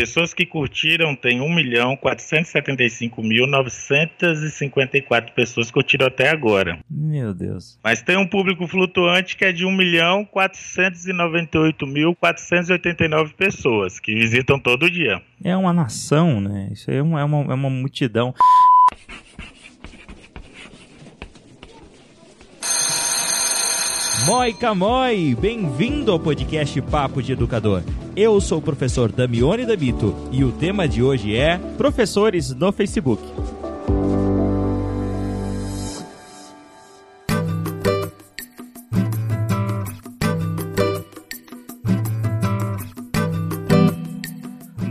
pessoas que curtiram tem 1.475.954 pessoas que curtiram até agora. Meu Deus. Mas tem um público flutuante que é de 1.498.489 pessoas que visitam todo dia. É uma nação, né? Isso aí é uma, é uma, é uma multidão. Moi Camoi, bem-vindo ao podcast Papo de Educador. Eu sou o professor Damione Dabito e o tema de hoje é Professores no Facebook.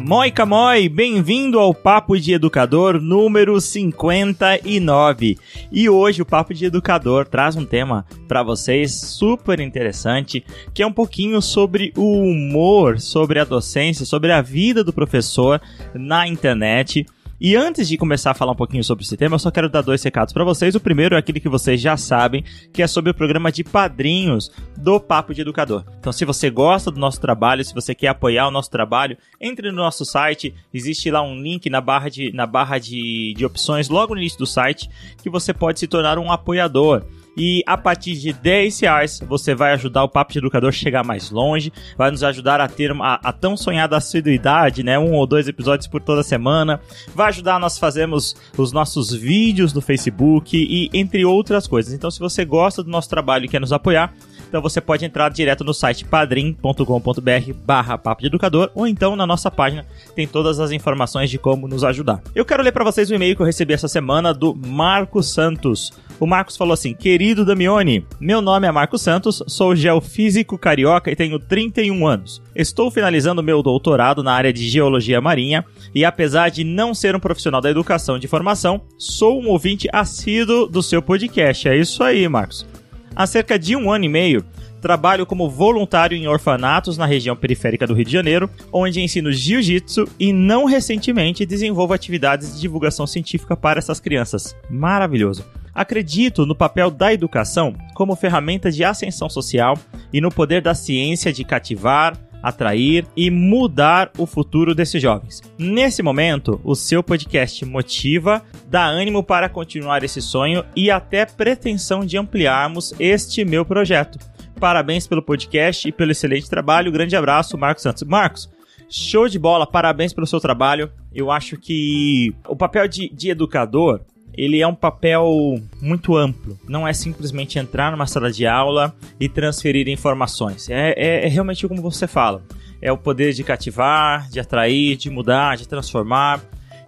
Moi Camoi, bem-vindo ao Papo de Educador número 59. E hoje o Papo de Educador traz um tema para vocês super interessante, que é um pouquinho sobre o humor, sobre a docência, sobre a vida do professor na internet. E antes de começar a falar um pouquinho sobre esse tema, eu só quero dar dois recados para vocês. O primeiro é aquele que vocês já sabem, que é sobre o programa de padrinhos do Papo de Educador. Então, se você gosta do nosso trabalho, se você quer apoiar o nosso trabalho, entre no nosso site. Existe lá um link na barra de, na barra de, de opções, logo no início do site, que você pode se tornar um apoiador. E a partir de 10 reais você vai ajudar o Papo de Educador a chegar mais longe, vai nos ajudar a ter a, a tão sonhada assiduidade, né? Um ou dois episódios por toda semana. Vai ajudar nós fazermos os nossos vídeos no Facebook e entre outras coisas. Então, se você gosta do nosso trabalho e quer nos apoiar, então você pode entrar direto no site padrim.com.br barra papo de educador ou então na nossa página tem todas as informações de como nos ajudar. Eu quero ler para vocês o e-mail que eu recebi essa semana do Marcos Santos. O Marcos falou assim: Querido Damione, meu nome é Marcos Santos, sou geofísico carioca e tenho 31 anos. Estou finalizando meu doutorado na área de geologia marinha e, apesar de não ser um profissional da educação de formação, sou um ouvinte assíduo do seu podcast. É isso aí, Marcos. Há cerca de um ano e meio, trabalho como voluntário em orfanatos na região periférica do Rio de Janeiro, onde ensino jiu-jitsu e não recentemente desenvolvo atividades de divulgação científica para essas crianças. Maravilhoso. Acredito no papel da educação como ferramenta de ascensão social e no poder da ciência de cativar, atrair e mudar o futuro desses jovens. Nesse momento, o seu podcast motiva, dá ânimo para continuar esse sonho e até pretensão de ampliarmos este meu projeto. Parabéns pelo podcast e pelo excelente trabalho. Grande abraço, Marcos Santos. Marcos, show de bola, parabéns pelo seu trabalho. Eu acho que o papel de, de educador ele é um papel muito amplo. Não é simplesmente entrar numa sala de aula e transferir informações. É, é, é realmente como você fala. É o poder de cativar, de atrair, de mudar, de transformar.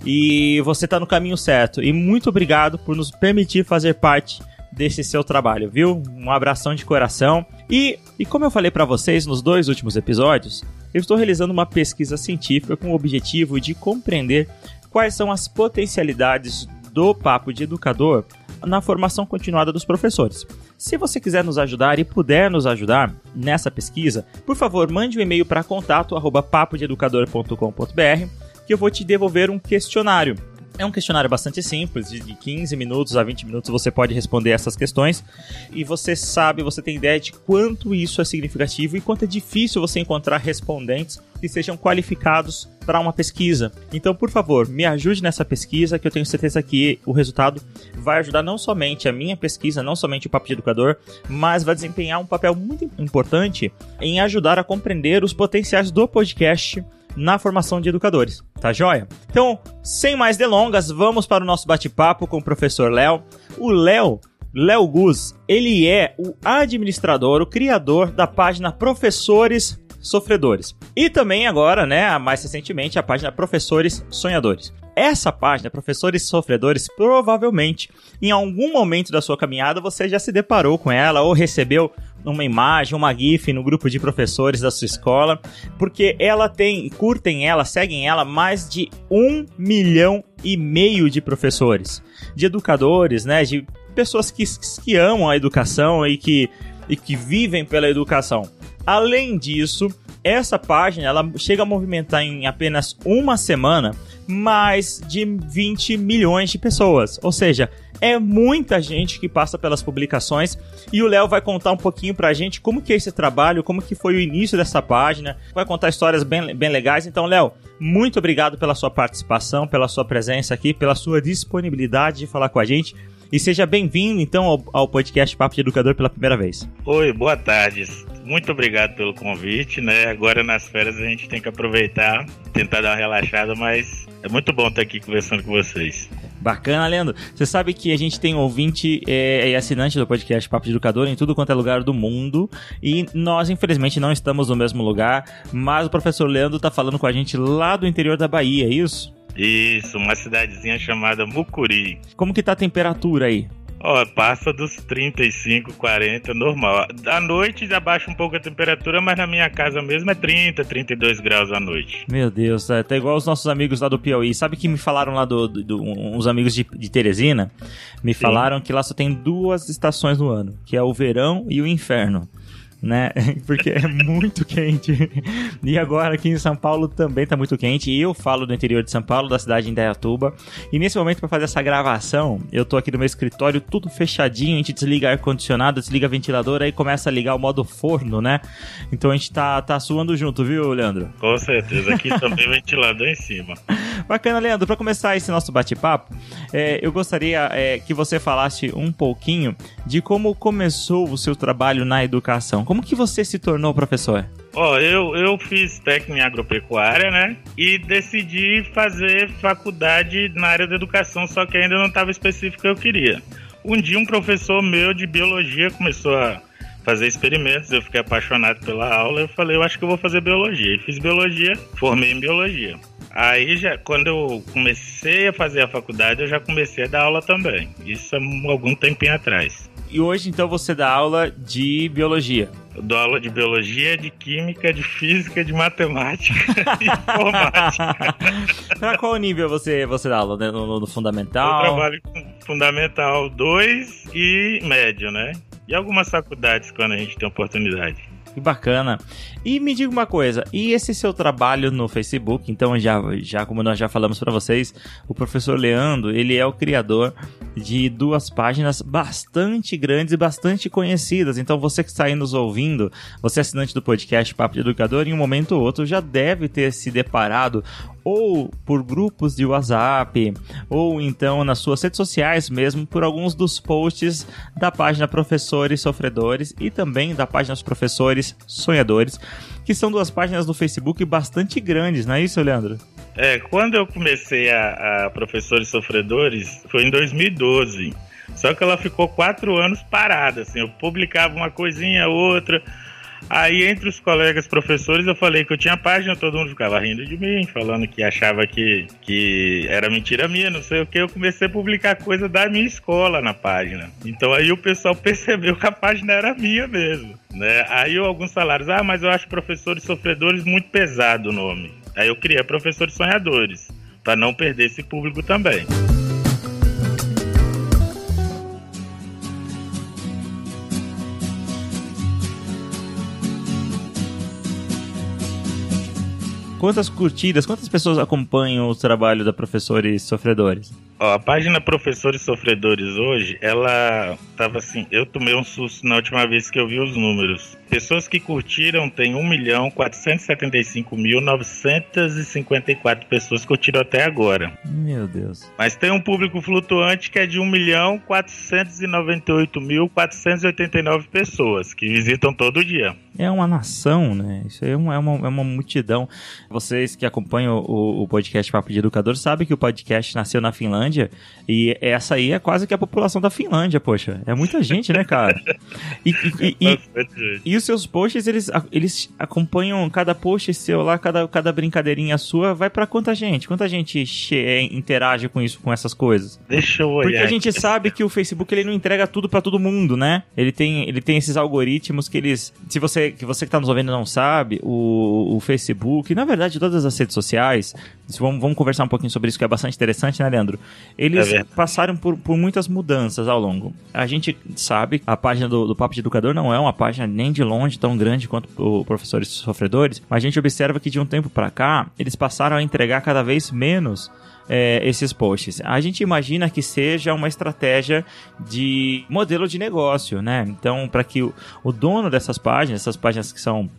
E você está no caminho certo. E muito obrigado por nos permitir fazer parte desse seu trabalho, viu? Um abração de coração. E, e como eu falei para vocês nos dois últimos episódios, eu estou realizando uma pesquisa científica com o objetivo de compreender quais são as potencialidades do Papo de Educador na formação continuada dos professores. Se você quiser nos ajudar e puder nos ajudar nessa pesquisa, por favor, mande um e-mail para contato@papodeeducador.com.br que eu vou te devolver um questionário é um questionário bastante simples, de 15 minutos a 20 minutos você pode responder essas questões e você sabe, você tem ideia de quanto isso é significativo e quanto é difícil você encontrar respondentes que sejam qualificados para uma pesquisa. Então, por favor, me ajude nessa pesquisa que eu tenho certeza que o resultado vai ajudar não somente a minha pesquisa, não somente o Papo de Educador, mas vai desempenhar um papel muito importante em ajudar a compreender os potenciais do podcast na formação de educadores, tá joia? Então, sem mais delongas, vamos para o nosso bate-papo com o professor Léo. O Léo, Léo Guz, ele é o administrador, o criador da página Professores Sofredores. E também agora, né, mais recentemente, a página Professores Sonhadores. Essa página, Professores Sofredores, provavelmente em algum momento da sua caminhada você já se deparou com ela ou recebeu uma imagem, uma GIF no grupo de professores da sua escola, porque ela tem, curtem ela, seguem ela mais de um milhão e meio de professores, de educadores, né, de pessoas que, que amam a educação e que, e que vivem pela educação. Além disso, Essa página, ela chega a movimentar em apenas uma semana mais de 20 milhões de pessoas. Ou seja, é muita gente que passa pelas publicações e o Léo vai contar um pouquinho pra gente como que é esse trabalho, como que foi o início dessa página, vai contar histórias bem, bem legais. Então, Léo, muito obrigado pela sua participação, pela sua presença aqui, pela sua disponibilidade de falar com a gente. E seja bem-vindo, então, ao, ao, podcast Papo de Educador pela primeira vez. Oi, boa tarde. Muito obrigado pelo convite, né? Agora nas férias a gente tem que aproveitar, tentar dar uma relaxada, mas é muito bom estar aqui conversando com vocês. Bacana, Leandro. Você sabe que a gente tem ouvinte é, e assinante do podcast Papo de Educador em tudo quanto é lugar do mundo. E nós, infelizmente, não estamos no mesmo lugar. Mas o professor Leandro está falando com a gente lá do interior da Bahia, é isso? Isso, uma cidadezinha chamada Mucuri. Como que tá a temperatura aí? Ó, passa dos 35, 40, normal. À noite já baixa um pouco a temperatura, mas na minha casa mesmo é 30, 32 graus à noite. Meu Deus, é, tá igual os nossos amigos lá do Piauí. Sabe que me falaram lá do, do, do uns amigos de, de Teresina? Me Sim. falaram que lá só tem duas estações no ano, que é o verão e o inferno né? Porque é muito quente. E agora aqui em São Paulo também tá muito quente. E eu falo do interior de São Paulo, da cidade de Indaiatuba. E nesse momento, para fazer essa gravação, eu tô aqui no meu escritório, tudo fechadinho. A gente desliga ar-condicionado, desliga ventilador, aí começa a ligar o modo forno, né? Então a gente tá, tá suando junto, viu, Leandro? Com certeza. Aqui também ventilador em cima. Bacana, Leandro. Para começar esse nosso bate-papo, é, eu gostaria é, que você falasse um pouquinho de como começou o seu trabalho na educação. Como que você se tornou professor? Ó, oh, eu, eu fiz técnico em agropecuária, né? E decidi fazer faculdade na área da educação, só que ainda não estava específico que eu queria. Um dia um professor meu de biologia começou a fazer experimentos, eu fiquei apaixonado pela aula, eu falei, eu acho que eu vou fazer biologia. E fiz biologia, formei em biologia. Aí já, quando eu comecei a fazer a faculdade, eu já comecei a dar aula também. Isso há algum tempinho atrás. E hoje, então, você dá aula de biologia? Eu dou aula de biologia, de química, de física, de matemática e informática. pra qual nível você, você dá aula? Né? No, no fundamental? Eu trabalho com fundamental 2 e médio, né? E algumas faculdades quando a gente tem oportunidade. Que bacana. E me diga uma coisa, e esse seu trabalho no Facebook? Então, já, já como nós já falamos para vocês, o professor Leandro, ele é o criador de duas páginas bastante grandes e bastante conhecidas. Então, você que está aí nos ouvindo, você é assinante do podcast Papo de Educador, em um momento ou outro já deve ter se deparado ou por grupos de WhatsApp, ou então nas suas redes sociais mesmo, por alguns dos posts da página Professores Sofredores e também da página dos Professores Sonhadores que são duas páginas do Facebook bastante grandes, não é isso, Leandro? É, quando eu comecei a, a Professores Sofredores, foi em 2012. Só que ela ficou quatro anos parada, assim, eu publicava uma coisinha, outra, Aí, entre os colegas professores, eu falei que eu tinha página, todo mundo ficava rindo de mim, falando que achava que, que era mentira minha, não sei o que. Eu comecei a publicar coisa da minha escola na página. Então, aí o pessoal percebeu que a página era minha mesmo. Né? Aí, alguns salários, ah, mas eu acho professores sofredores muito pesado o nome. Aí, eu criei professores sonhadores, para não perder esse público também. Quantas curtidas, quantas pessoas acompanham o trabalho da Professores Sofredores? Ó, a página Professores Sofredores hoje, ela tava assim, eu tomei um susto na última vez que eu vi os números. Pessoas que curtiram tem 1 milhão 475 mil 954 pessoas que curtiram até agora. Meu Deus. Mas tem um público flutuante que é de 1 milhão 498 mil 489 pessoas que visitam todo dia. É uma nação, né? Isso aí é uma, é uma, é uma multidão. Vocês que acompanham o, o podcast Papo de Educador sabem que o podcast nasceu na Finlândia Finlândia. E essa aí é quase que a população da Finlândia, poxa. É muita gente, né, cara? E, e, e, e, os seus posts, eles, eles acompanham cada post seu lá, cada, cada brincadeirinha sua, vai para quanta gente? Quanta gente é, interage com isso, com essas coisas? Deixa eu olhar. Porque a gente sabe que o Facebook ele não entrega tudo para todo mundo, né? Ele tem, ele tem esses algoritmos que eles. Se você que você que tá nos ouvindo não sabe, o, o Facebook, na verdade, todas as redes sociais, vamos, vamos conversar um pouquinho sobre isso, que é bastante interessante, né, Leandro? Eles é passaram por, por muitas mudanças ao longo. A gente sabe, a página do, do Papo de Educador não é uma página nem de longe tão grande quanto o Professores Sofredores, mas a gente observa que de um tempo para cá, eles passaram a entregar cada vez menos é, esses posts. A gente imagina que seja uma estratégia de modelo de negócio, né? Então, para que o, o dono dessas páginas, essas páginas que são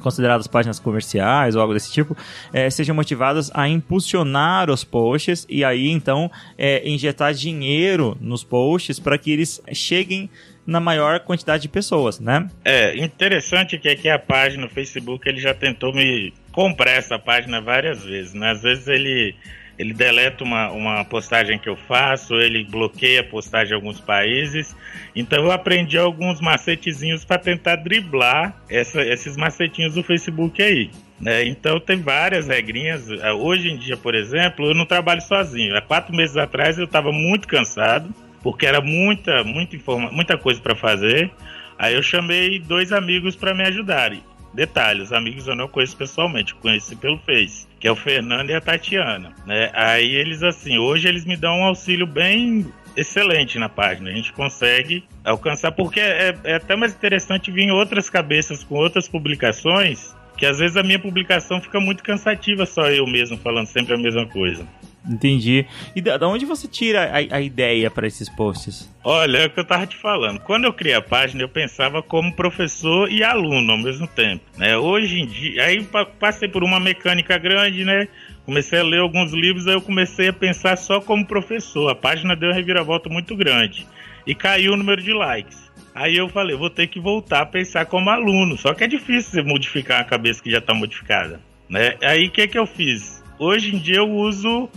consideradas páginas comerciais ou algo desse tipo, é, sejam motivadas a impulsionar os posts e aí então é, injetar dinheiro nos posts para que eles cheguem na maior quantidade de pessoas, né? É interessante que aqui a página no Facebook ele já tentou me comprar essa página várias vezes, né? Às vezes ele ele deleta uma, uma postagem que eu faço, ele bloqueia a postagem em alguns países. Então eu aprendi alguns macetezinhos para tentar driblar essa, esses macetinhos do Facebook aí. Né? Então tem várias regrinhas. Hoje em dia, por exemplo, eu não trabalho sozinho. Há quatro meses atrás eu estava muito cansado, porque era muita, muita, informa muita coisa para fazer. Aí eu chamei dois amigos para me ajudarem. Detalhe, os amigos eu não conheço pessoalmente, conheci pelo Face, que é o Fernando e a Tatiana, né? Aí eles assim, hoje eles me dão um auxílio bem excelente na página. A gente consegue alcançar, porque é, é até mais interessante vir outras cabeças com outras publicações, que às vezes a minha publicação fica muito cansativa, só eu mesmo falando sempre a mesma coisa. Entendi. E da, onde você tira a, a ideia para esses posts? Olha, é o que eu tava te falando. Quando eu criei a página, eu pensava como professor e aluno ao mesmo tempo. Né? Hoje em dia, aí passei por uma mecânica grande, né? Comecei a ler alguns livros, aí eu comecei a pensar só como professor. A página deu uma reviravolta muito grande. E caiu o número de likes. Aí eu falei, vou ter que voltar a pensar como aluno. Só que é difícil você modificar a cabeça que já está modificada. Né? Aí o que, que eu fiz? Hoje em dia eu uso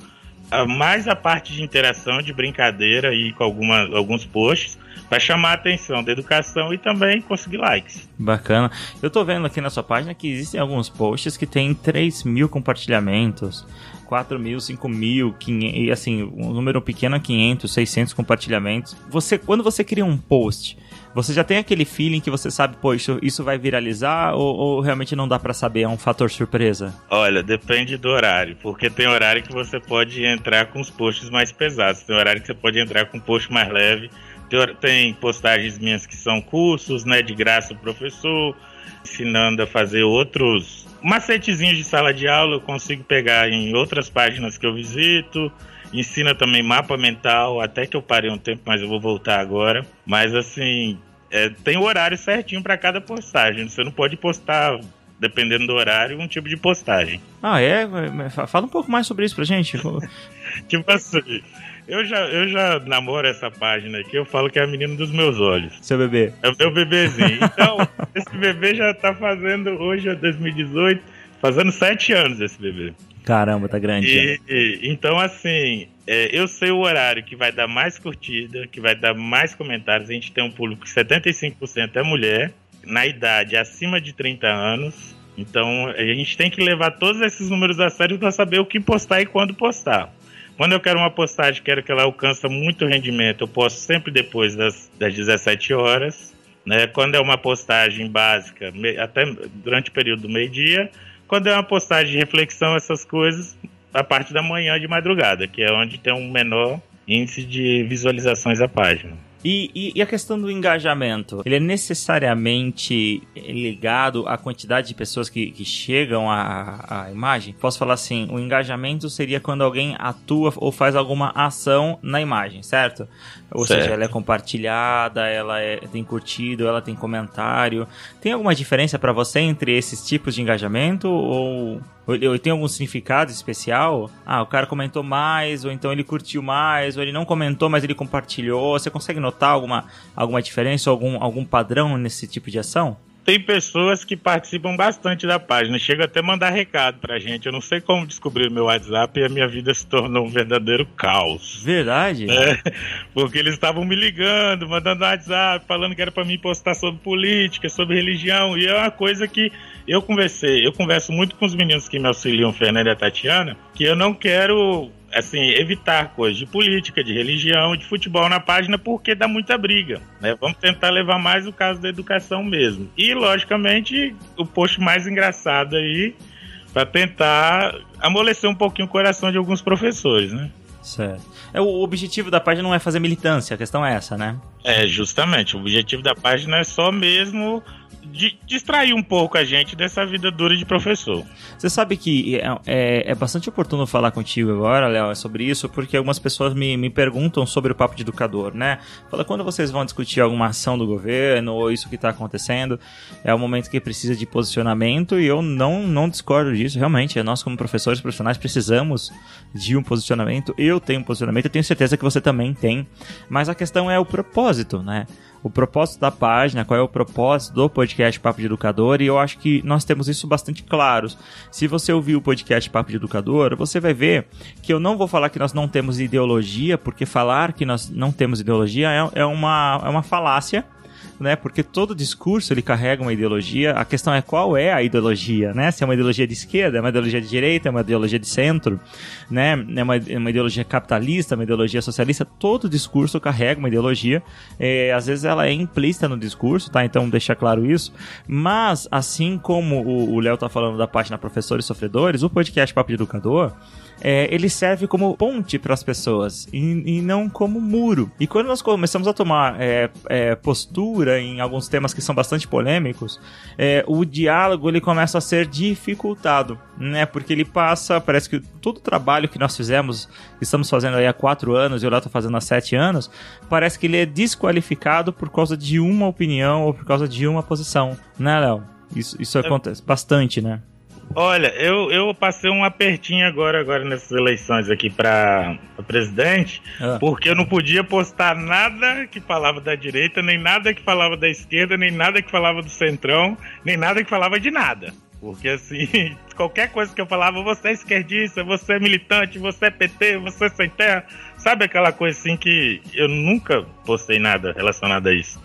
mais a parte de interação, de brincadeira e com alguma, alguns posts para chamar a atenção da educação e também conseguir likes. Bacana. Eu tô vendo aqui na sua página que existem alguns posts que tem 3 mil compartilhamentos, 4 mil, 5 mil, 500, e assim, um número pequeno é 500, 600 compartilhamentos. Você, quando você cria um post, você já tem aquele feeling que você sabe, pô, isso, isso vai viralizar ou, ou realmente não dá para saber? É um fator surpresa? Olha, depende do horário, porque tem horário que você pode entrar com os posts mais pesados, tem horário que você pode entrar com um post mais leve. Tem, tem postagens minhas que são cursos, né, de graça o professor, ensinando a fazer outros macetezinhos de sala de aula, eu consigo pegar em outras páginas que eu visito ensina também mapa mental, até que eu parei um tempo, mas eu vou voltar agora. Mas assim, é, tem o horário certinho para cada postagem. Você não pode postar, dependendo do horário, um tipo de postagem. Ah, é? Fala um pouco mais sobre isso pra gente. tipo assim. Eu já, eu já namoro essa página aqui, eu falo que é a menina dos meus olhos. Seu bebê. É o meu bebezinho. Então, esse bebê já tá fazendo, hoje é 2018, fazendo sete anos esse bebê. Caramba, tá grande. E, e, então, assim, é, eu sei o horário que vai dar mais curtida, que vai dar mais comentários. A gente tem um público que 75% é mulher, na idade acima de 30 anos. Então, a gente tem que levar todos esses números a sério para saber o que postar e quando postar. Quando eu quero uma postagem, quero que ela alcance muito rendimento, eu posto sempre depois das, das 17 horas. Né? Quando é uma postagem básica, até durante o período do meio-dia quando é uma postagem de reflexão, essas coisas, a parte da manhã de madrugada, que é onde tem um menor índice de visualizações da página. E, e, e, a questão do engajamento? Ele é necessariamente ligado à quantidade de pessoas que, que chegam à, à imagem? Posso falar assim: o engajamento seria quando alguém atua ou faz alguma ação na imagem, certo? Ou certo. seja, ela é compartilhada, ela é, tem curtido, ela tem comentário. Tem alguma diferença para você entre esses tipos de engajamento? Ou, ou tem algum significado especial? Ah, o cara comentou mais, ou então ele curtiu mais, ou ele não comentou, mas ele compartilhou. Você consegue notar alguma, alguma diferença, algum, algum padrão nesse tipo de ação? Tem pessoas que participam bastante da página, chega até mandar recado pra gente. Eu não sei como descobrir o meu WhatsApp e a minha vida se tornou um verdadeiro caos. Verdade? É, porque eles estavam me ligando, mandando WhatsApp, falando que era para mim postar sobre política, sobre religião, e é uma coisa que eu conversei, eu converso muito com os meninos que me auxiliam, Fernando e a Tatiana, que eu não quero assim, evitar coisas de política, de religião, de futebol na página, porque dá muita briga. Né? Vamos tentar levar mais o caso da educação mesmo. E, logicamente, o post mais engraçado aí para tentar amolecer um pouquinho o coração de alguns professores, né? Certo. É, o objetivo da página não é fazer militância, a questão é essa, né? É, justamente. O objetivo da página é só mesmo de distrair um pouco a gente dessa vida dura de professor. Você sabe que é, é, é bastante oportuno falar contigo agora, Léo, sobre isso, porque algumas pessoas me, me perguntam sobre o papo de educador, né? Fala, quando vocês vão discutir alguma ação do governo ou isso que está acontecendo, é o momento que precisa de posicionamento e eu não, não discordo disso, realmente. Nós, como professores profissionais, precisamos de um posicionamento. Eu tenho um posicionamento, eu tenho certeza que você também tem. Mas a questão é o propósito, né? O propósito da página, qual é o propósito do podcast Papo de Educador, e eu acho que nós temos isso bastante claros. Se você ouvir o podcast Papo de Educador, você vai ver que eu não vou falar que nós não temos ideologia, porque falar que nós não temos ideologia é, é uma, é uma falácia né? Porque todo discurso ele carrega uma ideologia. A questão é qual é a ideologia, né? Se é uma ideologia de esquerda, é uma ideologia de direita, é uma ideologia de centro, né? É uma, é uma ideologia capitalista, uma ideologia socialista. Todo discurso carrega uma ideologia. É, às vezes ela é implícita no discurso, tá? Então deixa claro isso. Mas assim como o Léo tá falando da página Professores Sofredores, o podcast Papo de Educador é, ele serve como ponte para as pessoas e, e, não como muro. E quando nós começamos a tomar é, é, postura em alguns temas que são bastante polêmicos, é, o diálogo ele começa a ser dificultado, né? Porque ele passa, parece que todo o trabalho que nós fizemos, estamos fazendo aí há quatro anos e o Léo está fazendo há sete anos, parece que ele é desqualificado por causa de uma opinião ou por causa de uma posição, né, Léo? Isso, isso é acontece bastante, né? Olha, eu, eu passei um apertinho agora, agora nessas eleições aqui para presidente, ah. porque eu não podia postar nada que falava da direita, nem nada que falava da esquerda, nem nada que falava do centrão, nem nada que falava de nada. Porque assim, qualquer coisa que eu falava, você é esquerdista, você é militante, você é PT, você é sem terra. Sabe aquela coisa assim que eu nunca postei nada relacionado a isso.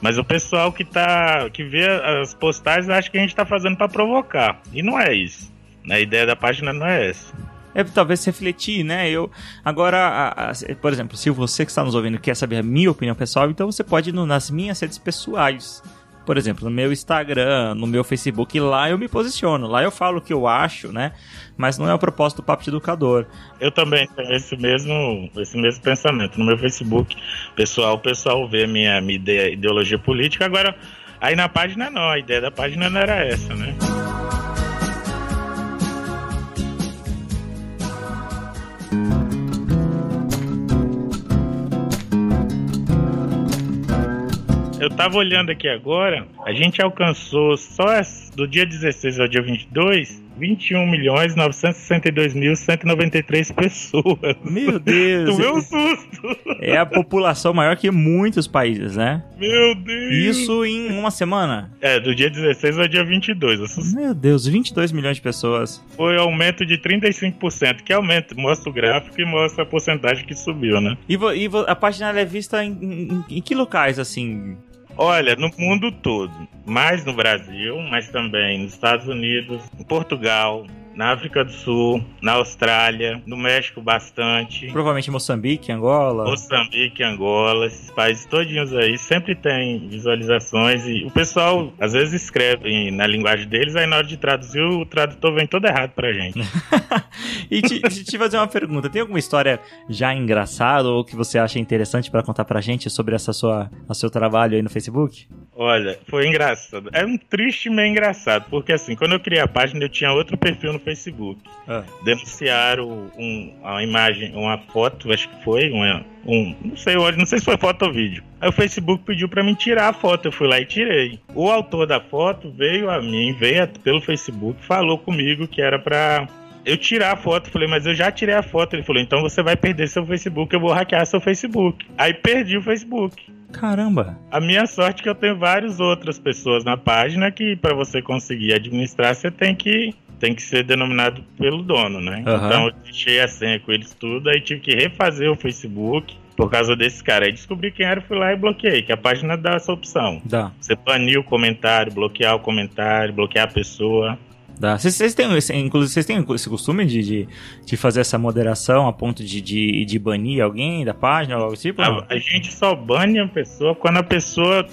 Mas o pessoal que tá que vê as postagens acha que a gente tá fazendo para provocar. E não é isso. A ideia da página não é essa. É talvez refletir, né? Eu agora, a, a, por exemplo, se você que está nos ouvindo quer saber a minha opinião pessoal, então você pode ir nas minhas redes pessoais por exemplo, no meu Instagram, no meu Facebook, lá eu me posiciono, lá eu falo o que eu acho, né? Mas não é o propósito do Papo de Educador. Eu também tenho esse mesmo, esse mesmo pensamento. No meu Facebook, pessoal, o pessoal vê minha, minha ideologia política, agora aí na página não, a ideia da página não era essa, né? Eu tava olhando aqui agora, a gente alcançou só do dia 16 ao dia 22 21 milhões 962 mil 193 pessoas. Meu Deus! Tu um susto! É a população maior que muitos países, né? Meu Deus! Isso em uma semana? É, do dia 16 ao dia 22. Meu Deus, 22 milhões de pessoas. Foi aumento de 35%, que aumenta, mostra o gráfico e mostra a porcentagem que subiu, né? E, e a página é vista em, em, em que locais, assim? Olha, no mundo todo, mais no Brasil, mas também nos Estados Unidos, em Portugal, na África do Sul, na Austrália, no México bastante. Provavelmente Moçambique, Angola. Moçambique, Angola, esses países todinhos aí sempre tem visualizações e o pessoal às vezes escreve na linguagem deles, aí na hora de traduzir o tradutor vem todo errado pra gente. e te, te fazer uma pergunta, tem alguma história já engraçada ou que você acha interessante para contar pra gente sobre essa sua, o seu trabalho aí no Facebook? Olha, foi engraçado. É um triste meio engraçado, porque assim, quando eu criei a página, eu tinha outro perfil no Facebook. Ah. Denunciaram um, uma imagem, uma foto, acho que foi, uma, um, não sei, não sei se foi foto ou vídeo. Aí o Facebook pediu para mim tirar a foto, eu fui lá e tirei. O autor da foto veio a mim, veio pelo Facebook, falou comigo que era para eu tirar a foto, falei, mas eu já tirei a foto. Ele falou, então você vai perder seu Facebook, eu vou hackear seu Facebook. Aí perdi o Facebook. Caramba! A minha sorte é que eu tenho várias outras pessoas na página que para você conseguir administrar, você tem que tem que ser denominado pelo dono, né? Uhum. Então eu deixei a senha com eles tudo, aí tive que refazer o Facebook por causa desse cara. Aí descobri quem era, fui lá e bloqueei, que a página dá essa opção. Dá. Você banir o comentário, bloquear o comentário, bloquear a pessoa. Dá. Vocês, vocês têm, inclusive, vocês têm esse costume de, de, de, fazer essa moderação a ponto de, de, de banir alguém da página ou algo tipo? A, a gente só bane a pessoa quando a pessoa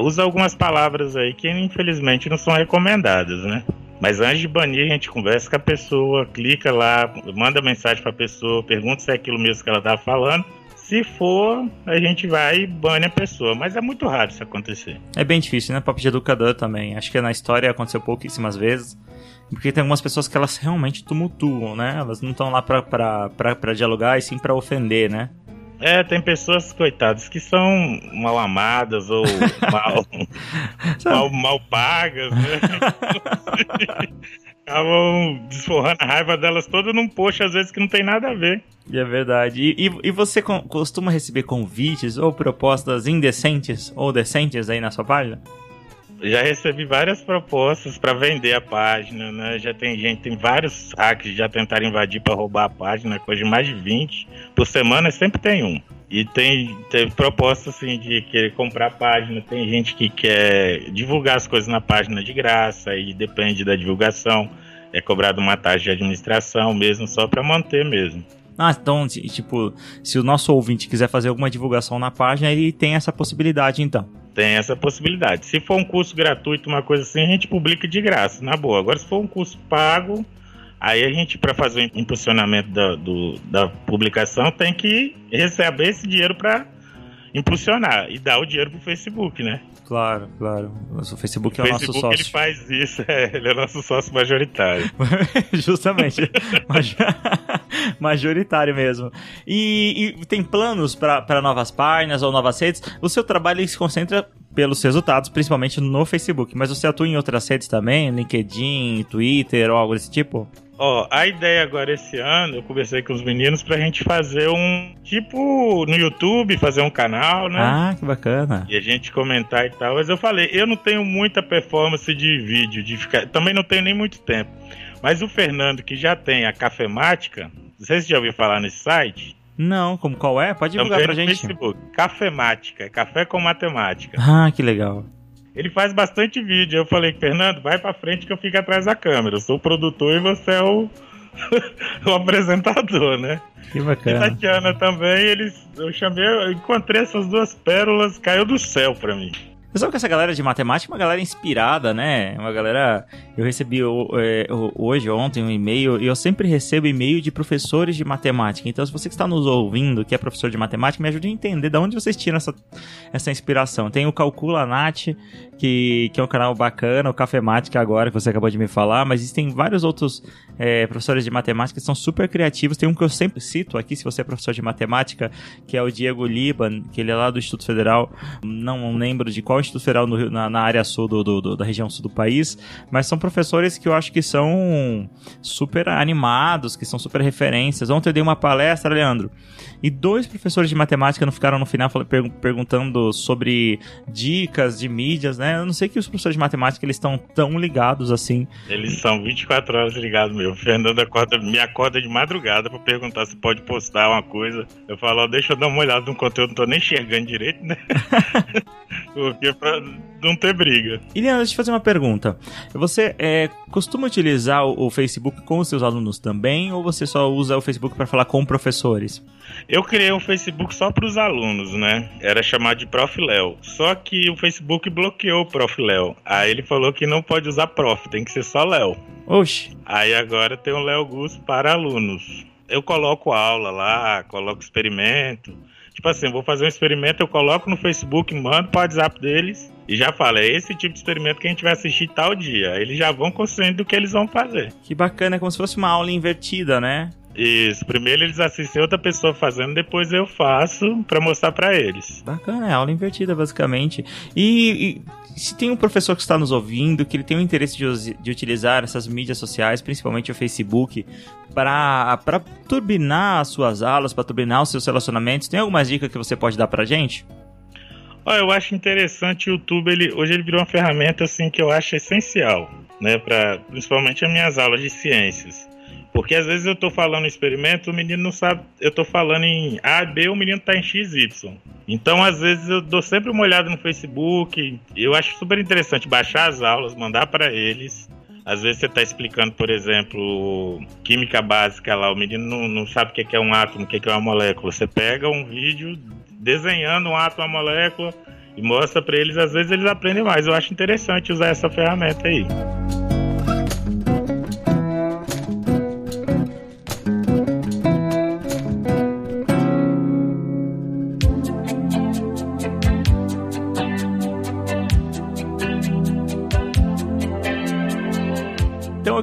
usa algumas palavras aí que infelizmente não são recomendadas, né? Mas antes de banir, a gente conversa com a pessoa, clica lá, manda mensagem para a pessoa, pergunta se é aquilo mesmo que ela estava falando. Se for, a gente vai e bane a pessoa. Mas é muito raro isso acontecer. É bem difícil, né? Papo de educador também. Acho que na história aconteceu pouquíssimas vezes. Porque tem algumas pessoas que elas realmente tumultuam, né? Elas não estão lá pra, pra dialogar e sim pra ofender, né? É, tem pessoas, coitadas, que são mal amadas ou mal, mal, mal pagas, né? Acabam desforrando a raiva delas toda num post, às vezes, que não tem nada a ver. É verdade. E, e, e você costuma receber convites ou propostas indecentes ou decentes aí na sua página? Já recebi várias propostas para vender a página, né? Já tem gente, tem vários hacks já tentaram invadir para roubar a página, coisa de mais de 20. Por semana sempre tem um. E tem teve propostas assim de querer comprar a página, tem gente que quer divulgar as coisas na página de graça e depende da divulgação, é cobrado uma taxa de administração mesmo só para manter mesmo. Ah, então, tipo, se o nosso ouvinte quiser fazer alguma divulgação na página, ele tem essa possibilidade, então. Tem essa possibilidade. Se for um curso gratuito, uma coisa assim, a gente publica de graça, na boa. Agora, se for um curso pago, aí a gente, para fazer o impulsionamento da, do, da publicação, tem que receber esse dinheiro para impulsionar e dar o dinheiro pro Facebook, né? Claro, claro. O Facebook é o, Facebook, nosso sócio. ele faz isso, é, ele é nosso sócio majoritário. Justamente. majoritário mesmo. E, e tem planos para novas páginas ou novas redes? O seu trabalho se concentra pelos resultados, principalmente no Facebook, mas você atua em outras redes também? LinkedIn, Twitter ou algo desse tipo? Ó, a ideia agora esse ano, eu conversei com os meninos pra gente fazer um tipo no YouTube, fazer um canal, né? Ah, que bacana. E a gente comentar e tal. Mas eu falei, eu não tenho muita performance de vídeo, de ficar. Também não tenho nem muito tempo. Mas o Fernando, que já tem a Cafemática, não sei se já ouviu falar nesse site. Não, como qual é? Pode divulgar Também pra gente. Facebook. Cafemática, é café com matemática. Ah, que legal. Ele faz bastante vídeo. Eu falei, Fernando, vai pra frente que eu fico atrás da câmera. Eu sou o produtor e você é o, o apresentador, né? Que bacana. E Tatiana também, eles, eu chamei, eu encontrei essas duas pérolas, caiu do céu pra mim. Sabe que essa galera de matemática é uma galera inspirada, né? Uma galera. Eu recebi é, hoje, ontem, um e-mail, e eu sempre recebo e-mail de professores de matemática. Então, se você que está nos ouvindo, que é professor de matemática, me ajude a entender de onde vocês tiram essa, essa inspiração. Tem o Calcula Nat, que, que é um canal bacana, o Cafemática agora, que você acabou de me falar, mas existem vários outros é, professores de matemática que são super criativos. Tem um que eu sempre cito aqui, se você é professor de matemática, que é o Diego Liban, que ele é lá do Instituto Federal. Não lembro de qual Federal no, na, na, área sul do, do, do, da região sul do país, mas são professores que eu acho que são super animados, que são super referências. Ontem eu dei uma palestra, Leandro, e dois professores de matemática não ficaram no final perguntando sobre dicas de mídias, né? Eu não sei que os professores de matemática eles estão tão ligados assim. Eles são 24 horas ligados, meu. O Fernando acorda, me acorda de madrugada para perguntar se pode postar uma coisa. Eu falo, ó, deixa eu dar uma olhada no conteúdo, não tô nem enxergando direito, né? Porque pra não ter briga. Iliana, deixa eu te fazer uma pergunta. Você é, costuma utilizar o, Facebook com os seus alunos também ou você só usa o Facebook para falar com professores? Eu criei um Facebook só para os alunos, né? Era chamado de Prof. Léo. Só que o Facebook bloqueou o Prof. Léo. Aí ele falou que não pode usar Prof, tem que ser só Léo. Oxi. Aí agora tem o Léo Gus para alunos. Eu coloco aula lá, coloco experimento. Tipo assim, vou fazer um experimento, eu coloco no Facebook, mando para o WhatsApp deles e já falo, é esse tipo de experimento que a gente vai assistir tal dia. Eles já vão consciente do que eles vão fazer. Que bacana, é como se fosse uma aula invertida, né? Isso, primeiro eles assistem outra pessoa fazendo, depois eu faço para mostrar para eles. Bacana, é aula invertida basicamente. E, e, se tem um professor que está nos ouvindo, que ele tem o interesse de, de utilizar essas mídias sociais, principalmente o Facebook, para turbinar as suas aulas, para turbinar os seus relacionamentos, tem algumas dicas que você pode dar pra gente? Olha, eu acho interessante o YouTube, ele, hoje ele virou uma ferramenta assim que eu acho essencial, né, para principalmente as minhas aulas de ciências. Porque às vezes eu estou falando experimento, o menino não sabe, eu estou falando em A, B, o menino está em X, Y. Então, às vezes, eu dou sempre uma olhada no Facebook. Eu acho super interessante baixar as aulas, mandar para eles. Às vezes você está explicando, por exemplo, química básica lá, o menino não, não sabe o que é um átomo, o que é uma molécula. Você pega um vídeo desenhando um átomo, uma molécula e mostra para eles, às vezes eles aprendem mais. Eu acho interessante usar essa ferramenta aí.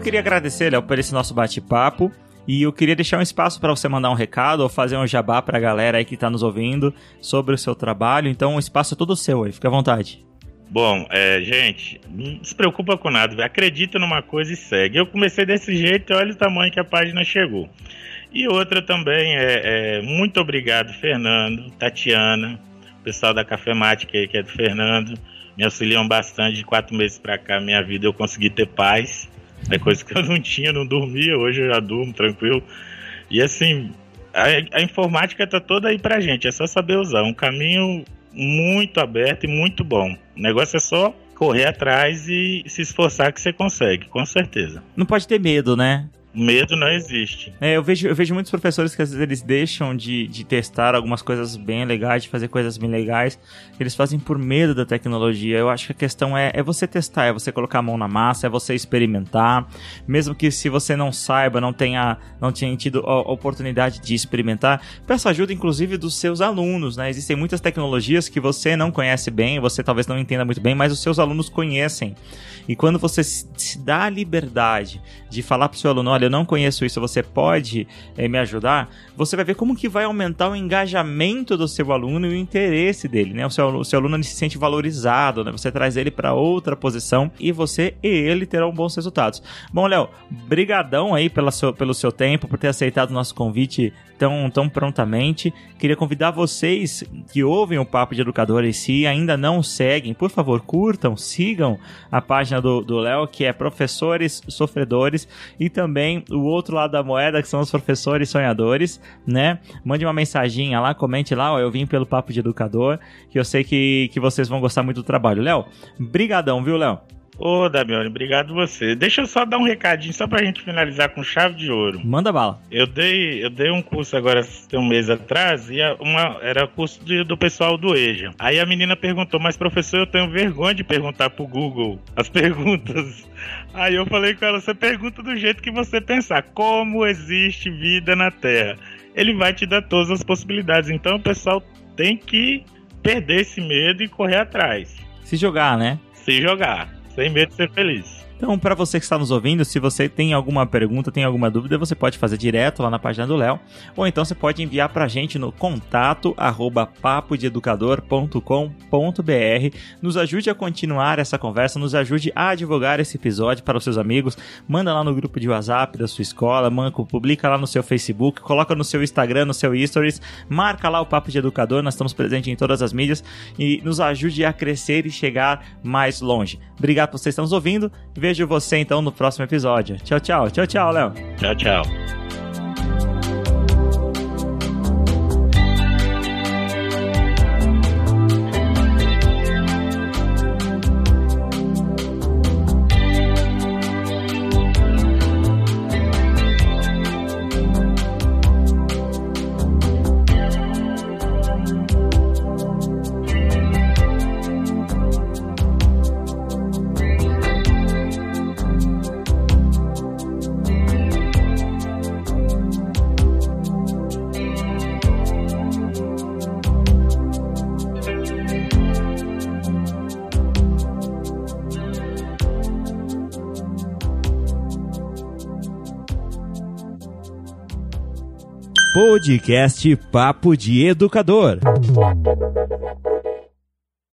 Queria agradecer, Léo, por esse nosso bate-papo. E eu queria deixar um espaço para você mandar um recado ou fazer um jabá para a galera aí que está nos ouvindo sobre o seu trabalho. Então, o espaço é todo seu aí, fica à vontade. Bom, é, gente, não se preocupa com nada, acredita numa coisa e segue. Eu comecei desse jeito e olha o tamanho que a página chegou. E outra também é, é muito obrigado, Fernando, Tatiana, o pessoal da Cafemática aí, que é do Fernando, me auxiliam bastante. De quatro meses para cá, minha vida eu consegui ter paz. É coisa que eu não tinha, não dormia, hoje eu já durmo tranquilo. E assim, a, a informática está toda aí pra gente, é só saber usar. Um caminho muito aberto e muito bom. O negócio é só correr atrás e se esforçar que você consegue, com certeza. Não pode ter medo, né? Medo não existe. É, eu vejo, eu vejo muitos professores que às vezes eles deixam de, de testar algumas coisas bem legais, de fazer coisas bem legais. Eles fazem por medo da tecnologia. Eu acho que a questão é, é você testar, é você colocar a mão na massa, é você experimentar. Mesmo que se você não saiba, não tenha, não tenha tido a oportunidade de experimentar, peça ajuda, inclusive, dos seus alunos. Né? Existem muitas tecnologias que você não conhece bem, você talvez não entenda muito bem, mas os seus alunos conhecem. E quando você se dá a liberdade de falar para o seu aluno, olha, eu não conheço isso, você pode é, me ajudar? Você vai ver como que vai aumentar o engajamento do seu aluno e o interesse dele, né? O seu, o seu aluno se sente valorizado, né? Você traz ele para outra posição e você e ele terão bons resultados. Bom, Léo, brigadão aí pela seu, pelo seu tempo, por ter aceitado o nosso convite tão, tão prontamente. Queria convidar vocês que ouvem o Papo de Educadores, se ainda não seguem, por favor, curtam, sigam a página do Léo, que é Professores Sofredores, e também o outro lado da moeda, que são os professores sonhadores, né? Mande uma mensaginha lá, comente lá, ó, eu vim pelo Papo de Educador, que eu sei que, que vocês vão gostar muito do trabalho. Léo, brigadão, viu, Léo? Ô, Damione, obrigado você. Deixa eu só dar um recadinho, só pra gente finalizar com chave de ouro. Manda bala. Eu dei, eu dei um curso agora, tem um mês atrás, e uma, era curso de, do pessoal do EJA. Aí a menina perguntou, mas professor, eu tenho vergonha de perguntar pro Google as perguntas. Aí eu falei com ela, você pergunta do jeito que você pensar, como existe vida na Terra. Ele vai te dar todas as possibilidades. Então o pessoal tem que perder esse medo e correr atrás. Se jogar, né? Se jogar. Sem medo de ser feliz. Então, para você que está nos ouvindo, se você tem alguma pergunta, tem alguma dúvida, você pode fazer direto lá na página do Léo, ou então você pode enviar para a gente no contato papodeeducador.com.br. Nos ajude a continuar essa conversa, nos ajude a divulgar esse episódio para os seus amigos, manda lá no grupo de WhatsApp da sua escola, manco, publica lá no seu Facebook, coloca no seu Instagram, no seu Stories, marca lá o Papo de Educador, nós estamos presentes em todas as mídias e nos ajude a crescer e chegar mais longe. Obrigado por vocês estar nos ouvindo vejo você então no próximo episódio. Tchau, tchau. Tchau, tchau, Léo. Tchau, tchau. Podcast Papo de Educador.